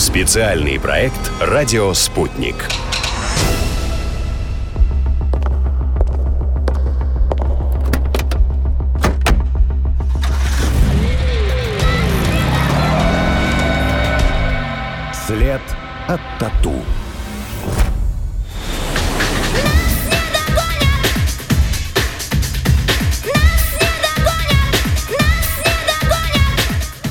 Специальный проект «Радио Спутник». След от тату.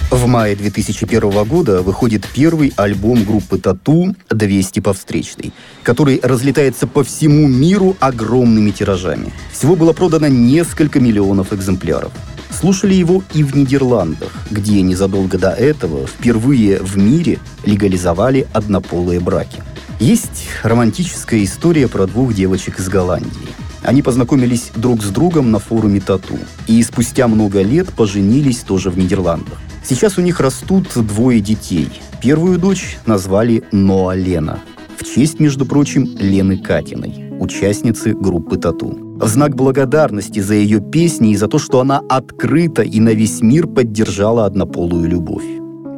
В мае 2001 года выходит первый альбом группы «Тату» «200 по встречной», который разлетается по всему миру огромными тиражами. Всего было продано несколько миллионов экземпляров. Слушали его и в Нидерландах, где незадолго до этого впервые в мире легализовали однополые браки. Есть романтическая история про двух девочек из Голландии. Они познакомились друг с другом на форуме тату. И спустя много лет поженились тоже в Нидерландах. Сейчас у них растут двое детей. Первую дочь назвали Ноа Лена. В честь, между прочим, Лены Катиной, участницы группы «Тату». В знак благодарности за ее песни и за то, что она открыто и на весь мир поддержала однополую любовь.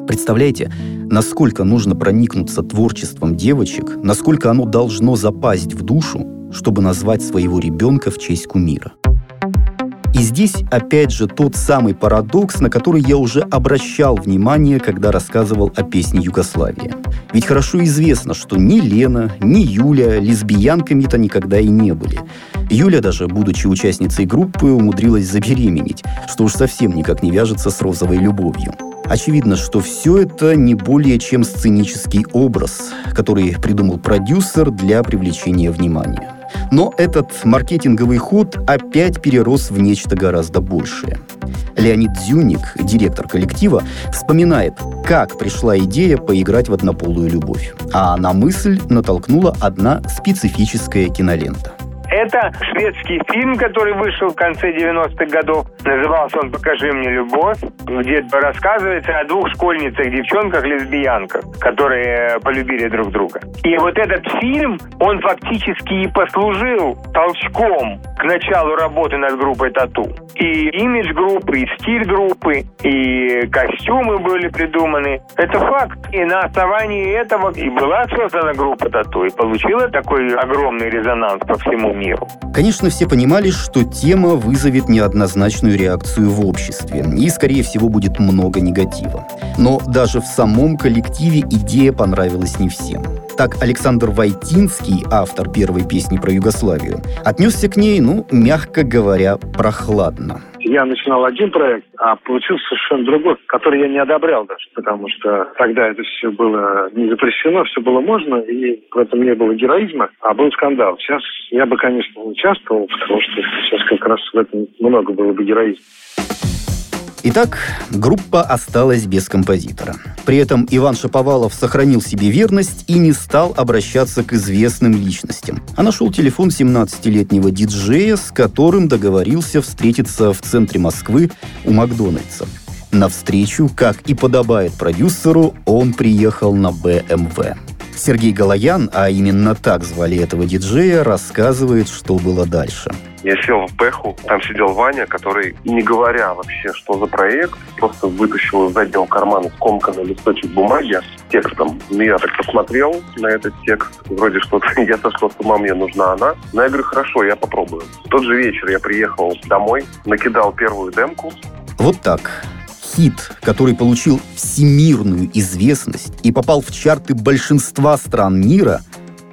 Представляете, насколько нужно проникнуться творчеством девочек, насколько оно должно запасть в душу, чтобы назвать своего ребенка в честь кумира. И здесь опять же тот самый парадокс, на который я уже обращал внимание, когда рассказывал о песне Югославия. Ведь хорошо известно, что ни Лена, ни Юля лесбиянками-то никогда и не были. Юля даже, будучи участницей группы, умудрилась забеременеть, что уж совсем никак не вяжется с розовой любовью. Очевидно, что все это не более чем сценический образ, который придумал продюсер для привлечения внимания. Но этот маркетинговый ход опять перерос в нечто гораздо большее. Леонид Зюник, директор коллектива, вспоминает, как пришла идея поиграть в однополую любовь. А на мысль натолкнула одна специфическая кинолента. Это шведский фильм, который вышел в конце 90-х годов. Назывался он «Покажи мне любовь», где рассказывается о двух школьницах, девчонках, лесбиянках, которые полюбили друг друга. И вот этот фильм, он фактически и послужил толчком к началу работы над группой «Тату». И имидж группы, и стиль группы, и костюмы были придуманы. Это факт. И на основании этого и была создана группа «Тату», и получила такой огромный резонанс по всему миру. Конечно, все понимали, что тема вызовет неоднозначную реакцию в обществе, и, скорее всего, будет много негатива. Но даже в самом коллективе идея понравилась не всем. Так Александр Войтинский, автор первой песни про Югославию, отнесся к ней, ну, мягко говоря, прохладно. Я начинал один проект, а получился совершенно другой, который я не одобрял даже, потому что тогда это все было не запрещено, все было можно, и в этом не было героизма, а был скандал. Сейчас я бы, конечно, участвовал, потому что сейчас как раз в этом много было бы героизма. Итак, группа осталась без композитора. При этом Иван Шаповалов сохранил себе верность и не стал обращаться к известным личностям, а нашел телефон 17-летнего диджея, с которым договорился встретиться в центре Москвы у Макдональдса. На встречу, как и подобает продюсеру, он приехал на БМВ. Сергей Галаян, а именно так звали этого диджея, рассказывает, что было дальше – я сел в Бэху, там сидел Ваня, который, не говоря вообще, что за проект, просто вытащил из заднего кармана скомканный листочек бумаги с текстом. Ну, я так посмотрел на этот текст, вроде что-то, я сошла с ума, мне нужна она. Но я говорю, хорошо, я попробую. В тот же вечер я приехал домой, накидал первую демку. Вот так хит, который получил всемирную известность и попал в чарты большинства стран мира,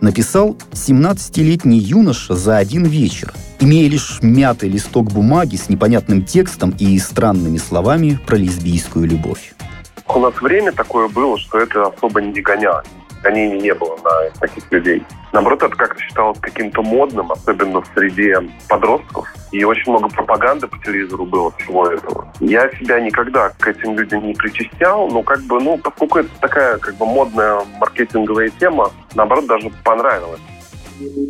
написал 17-летний юноша за один вечер, имея лишь мятый листок бумаги с непонятным текстом и странными словами про лесбийскую любовь. У нас время такое было, что это особо не гонялось. Гонений не было на таких людей. Наоборот, это как-то считалось каким-то модным, особенно в среде подростков. И очень много пропаганды по телевизору было всего этого. Я себя никогда к этим людям не причастял, но как бы, ну, поскольку это такая как бы модная маркетинговая тема, наоборот, даже понравилось.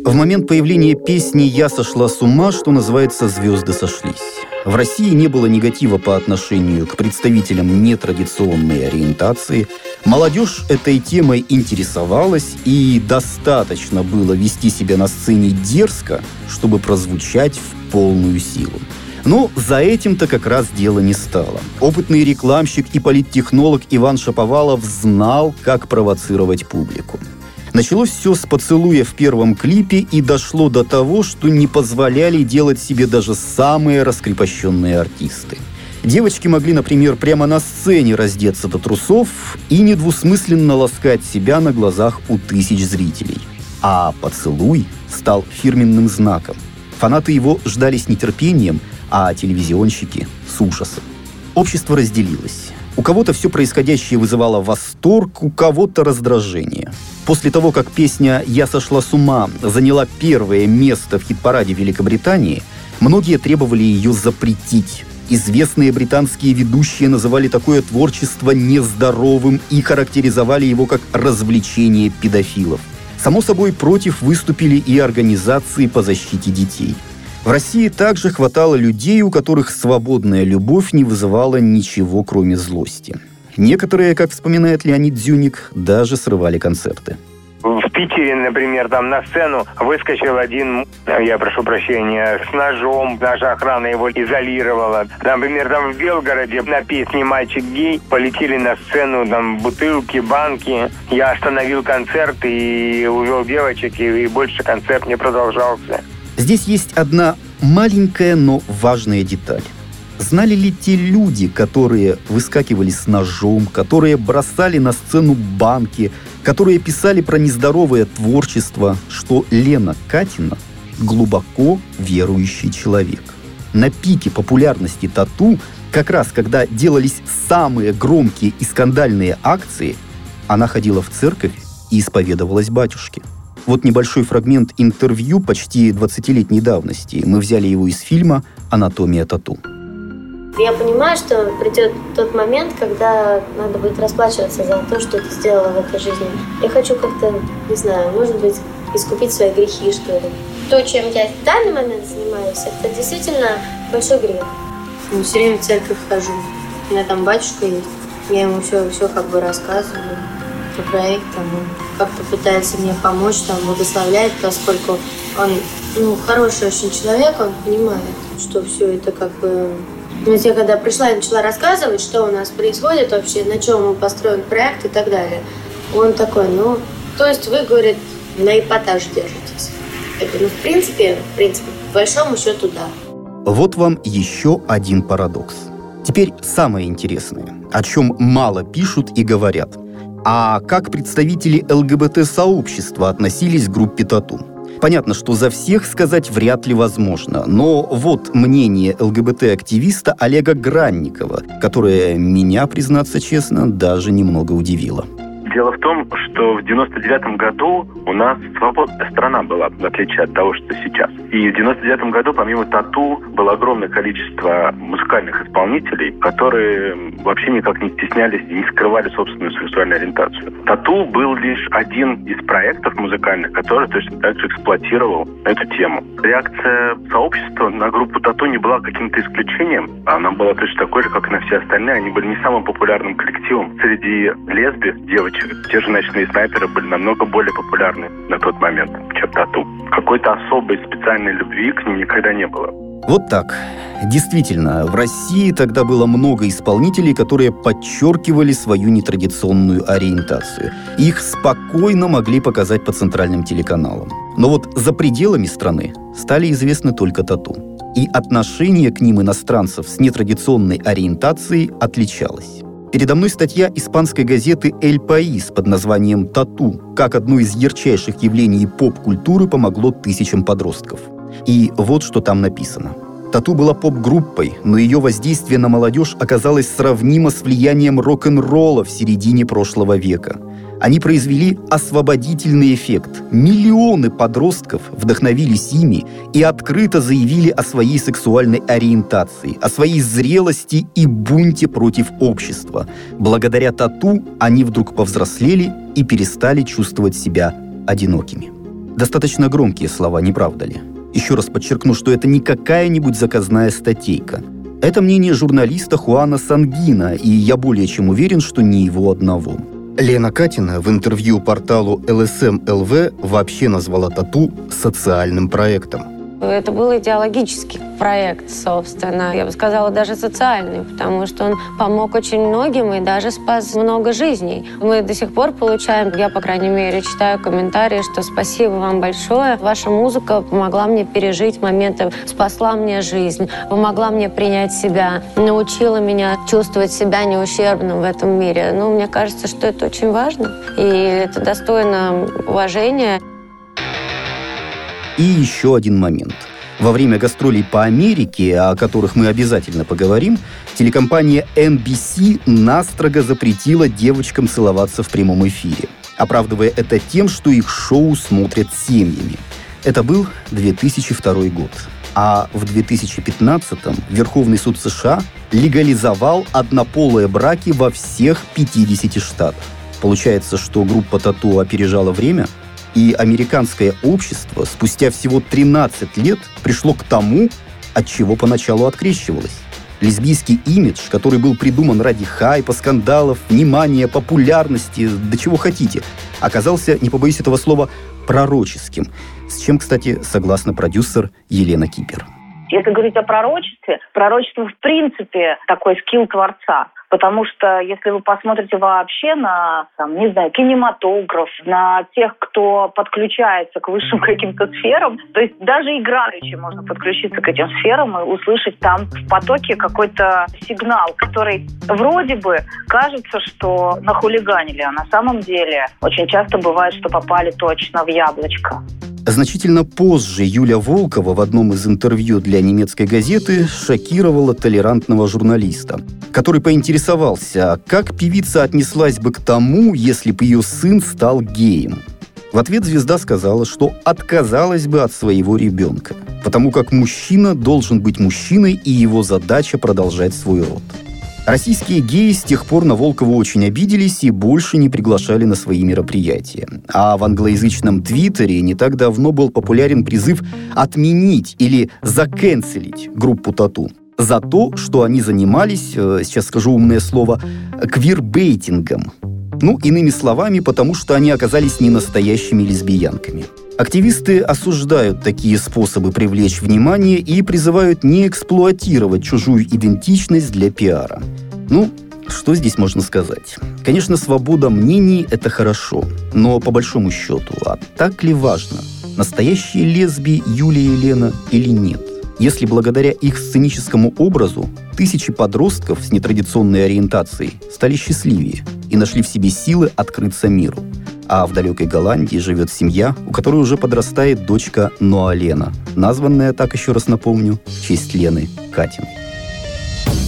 В момент появления песни «Я сошла с ума», что называется «Звезды сошлись». В России не было негатива по отношению к представителям нетрадиционной ориентации. Молодежь этой темой интересовалась, и достаточно было вести себя на сцене дерзко, чтобы прозвучать в полную силу. Но за этим-то как раз дело не стало. Опытный рекламщик и политтехнолог Иван Шаповалов знал, как провоцировать публику. Началось все с поцелуя в первом клипе и дошло до того, что не позволяли делать себе даже самые раскрепощенные артисты. Девочки могли, например, прямо на сцене раздеться до трусов и недвусмысленно ласкать себя на глазах у тысяч зрителей. А поцелуй стал фирменным знаком. Фанаты его ждали с нетерпением, а телевизионщики — с ужасом. Общество разделилось. У кого-то все происходящее вызывало восторг, у кого-то раздражение. После того, как песня «Я сошла с ума» заняла первое место в хит-параде Великобритании, многие требовали ее запретить. Известные британские ведущие называли такое творчество нездоровым и характеризовали его как развлечение педофилов. Само собой, против выступили и организации по защите детей. В России также хватало людей, у которых свободная любовь не вызывала ничего, кроме злости. Некоторые, как вспоминает Леонид Дзюник, даже срывали концерты. В Питере, например, там на сцену выскочил один, я прошу прощения, с ножом. Наша охрана его изолировала. Например, там в Белгороде на песне «Мальчик гей» полетели на сцену там бутылки, банки. Я остановил концерт и увел девочек, и больше концерт не продолжался. Здесь есть одна маленькая, но важная деталь. Знали ли те люди, которые выскакивали с ножом, которые бросали на сцену банки, которые писали про нездоровое творчество, что Лена Катина глубоко верующий человек? На пике популярности тату, как раз когда делались самые громкие и скандальные акции, она ходила в церковь и исповедовалась батюшке. Вот небольшой фрагмент интервью почти 20-летней давности. Мы взяли его из фильма «Анатомия тату». Я понимаю, что придет тот момент, когда надо будет расплачиваться за то, что ты сделала в этой жизни. Я хочу как-то, не знаю, может быть, искупить свои грехи, что ли. То, чем я в данный момент занимаюсь, это действительно большой грех. Ну, все время в церковь хожу. У меня там батюшка есть. Я ему все, все как бы рассказываю по проектам. Он как-то пытается мне помочь, там, благословляет, поскольку он ну, хороший очень человек, он понимает, что все это как бы но я когда пришла и начала рассказывать, что у нас происходит вообще, на чем построен проект и так далее, он такой, ну, то есть вы, говорит, на эпатаж держитесь. Это, ну, в принципе, в принципе, по большому счету, да. Вот вам еще один парадокс. Теперь самое интересное, о чем мало пишут и говорят. А как представители ЛГБТ-сообщества относились к группе Тату? Понятно, что за всех сказать вряд ли возможно, но вот мнение ЛГБТ-активиста Олега Гранникова, которое меня, признаться честно, даже немного удивило. Дело в том, что в 99 году у нас свободная страна была, в отличие от того, что сейчас. И в 99 году, помимо тату, было огромное количество музыкальных исполнителей, которые вообще никак не стеснялись и не скрывали собственную сексуальную ориентацию. Тату был лишь один из проектов музыкальных, который точно так же эксплуатировал эту тему. Реакция сообщества на группу тату не была каким-то исключением. Она была точно такой же, как и на все остальные. Они были не самым популярным коллективом. Среди лесби, девочек, те же ночные снайперы были намного более популярны на тот момент, чем тату. Какой-то особой специальной любви к ним никогда не было. Вот так. Действительно, в России тогда было много исполнителей, которые подчеркивали свою нетрадиционную ориентацию. Их спокойно могли показать по центральным телеканалам. Но вот за пределами страны стали известны только тату. И отношение к ним иностранцев с нетрадиционной ориентацией отличалось. Передо мной статья испанской газеты «Эль Паис» под названием «Тату. Как одно из ярчайших явлений поп-культуры помогло тысячам подростков». И вот что там написано. Тату была поп-группой, но ее воздействие на молодежь оказалось сравнимо с влиянием рок-н-ролла в середине прошлого века. Они произвели освободительный эффект. Миллионы подростков вдохновились ими и открыто заявили о своей сексуальной ориентации, о своей зрелости и бунте против общества. Благодаря тату они вдруг повзрослели и перестали чувствовать себя одинокими. Достаточно громкие слова, не правда ли? Еще раз подчеркну, что это не какая-нибудь заказная статейка. Это мнение журналиста Хуана Сангина, и я более чем уверен, что не его одного. Лена Катина в интервью порталу LSM LV вообще назвала тату социальным проектом. Это был идеологический проект, собственно. Я бы сказала, даже социальный, потому что он помог очень многим и даже спас много жизней. Мы до сих пор получаем, я, по крайней мере, читаю комментарии, что спасибо вам большое. Ваша музыка помогла мне пережить моменты, спасла мне жизнь, помогла мне принять себя, научила меня чувствовать себя неущербным в этом мире. Ну, мне кажется, что это очень важно, и это достойно уважения. И еще один момент. Во время гастролей по Америке, о которых мы обязательно поговорим, телекомпания NBC настрого запретила девочкам целоваться в прямом эфире, оправдывая это тем, что их шоу смотрят семьями. Это был 2002 год. А в 2015-м Верховный суд США легализовал однополые браки во всех 50 штатах. Получается, что группа Тату опережала время – и американское общество спустя всего 13 лет пришло к тому, от чего поначалу открещивалось. Лесбийский имидж, который был придуман ради хайпа, скандалов, внимания, популярности, до чего хотите, оказался, не побоюсь этого слова, пророческим, с чем, кстати, согласна продюсер Елена Кипер. Если говорить о пророчестве, пророчество в принципе такой скилл творца. Потому что если вы посмотрите вообще на, там, не знаю, кинематограф, на тех, кто подключается к высшим каким-то сферам, то есть даже играючи можно подключиться к этим сферам и услышать там в потоке какой-то сигнал, который вроде бы кажется, что нахулиганили, а на самом деле очень часто бывает, что попали точно в яблочко. Значительно позже Юля Волкова в одном из интервью для немецкой газеты шокировала толерантного журналиста, который поинтересовался, как певица отнеслась бы к тому, если бы ее сын стал геем. В ответ звезда сказала, что отказалась бы от своего ребенка, потому как мужчина должен быть мужчиной и его задача продолжать свой род. Российские геи с тех пор на Волкова очень обиделись и больше не приглашали на свои мероприятия. А в англоязычном Твиттере не так давно был популярен призыв отменить или закенселить группу Тату за то, что они занимались, э, сейчас скажу умное слово, квирбейтингом. Ну, иными словами, потому что они оказались не настоящими лесбиянками. Активисты осуждают такие способы привлечь внимание и призывают не эксплуатировать чужую идентичность для пиара. Ну, что здесь можно сказать? Конечно, свобода мнений – это хорошо, но по большому счету, а так ли важно, настоящие лесби Юлия и Лена или нет? Если благодаря их сценическому образу тысячи подростков с нетрадиционной ориентацией стали счастливее и нашли в себе силы открыться миру – а в далекой Голландии живет семья, у которой уже подрастает дочка Ноалена, названная, так еще раз напомню, в честь Лены Катиной.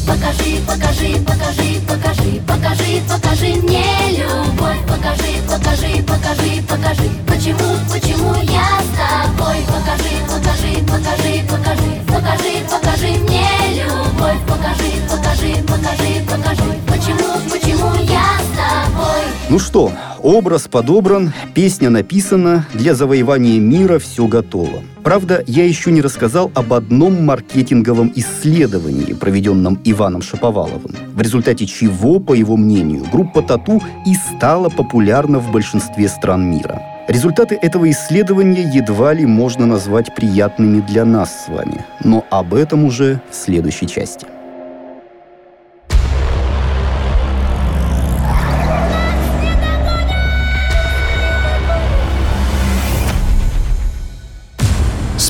Покажи, покажи, покажи, покажи, покажи, покажи мне любовь. Покажи, покажи, покажи, покажи, почему, почему я с тобой. Покажи, покажи, покажи, покажи, покажи, покажи мне любовь. Покажи, покажи, покажи, покажи, почему, почему я с тобой. Ну что, Образ подобран, песня написана, для завоевания мира все готово. Правда, я еще не рассказал об одном маркетинговом исследовании, проведенном Иваном Шаповаловым, в результате чего, по его мнению, группа «Тату» и стала популярна в большинстве стран мира. Результаты этого исследования едва ли можно назвать приятными для нас с вами, но об этом уже в следующей части.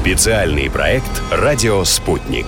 Специальный проект «Радио Спутник».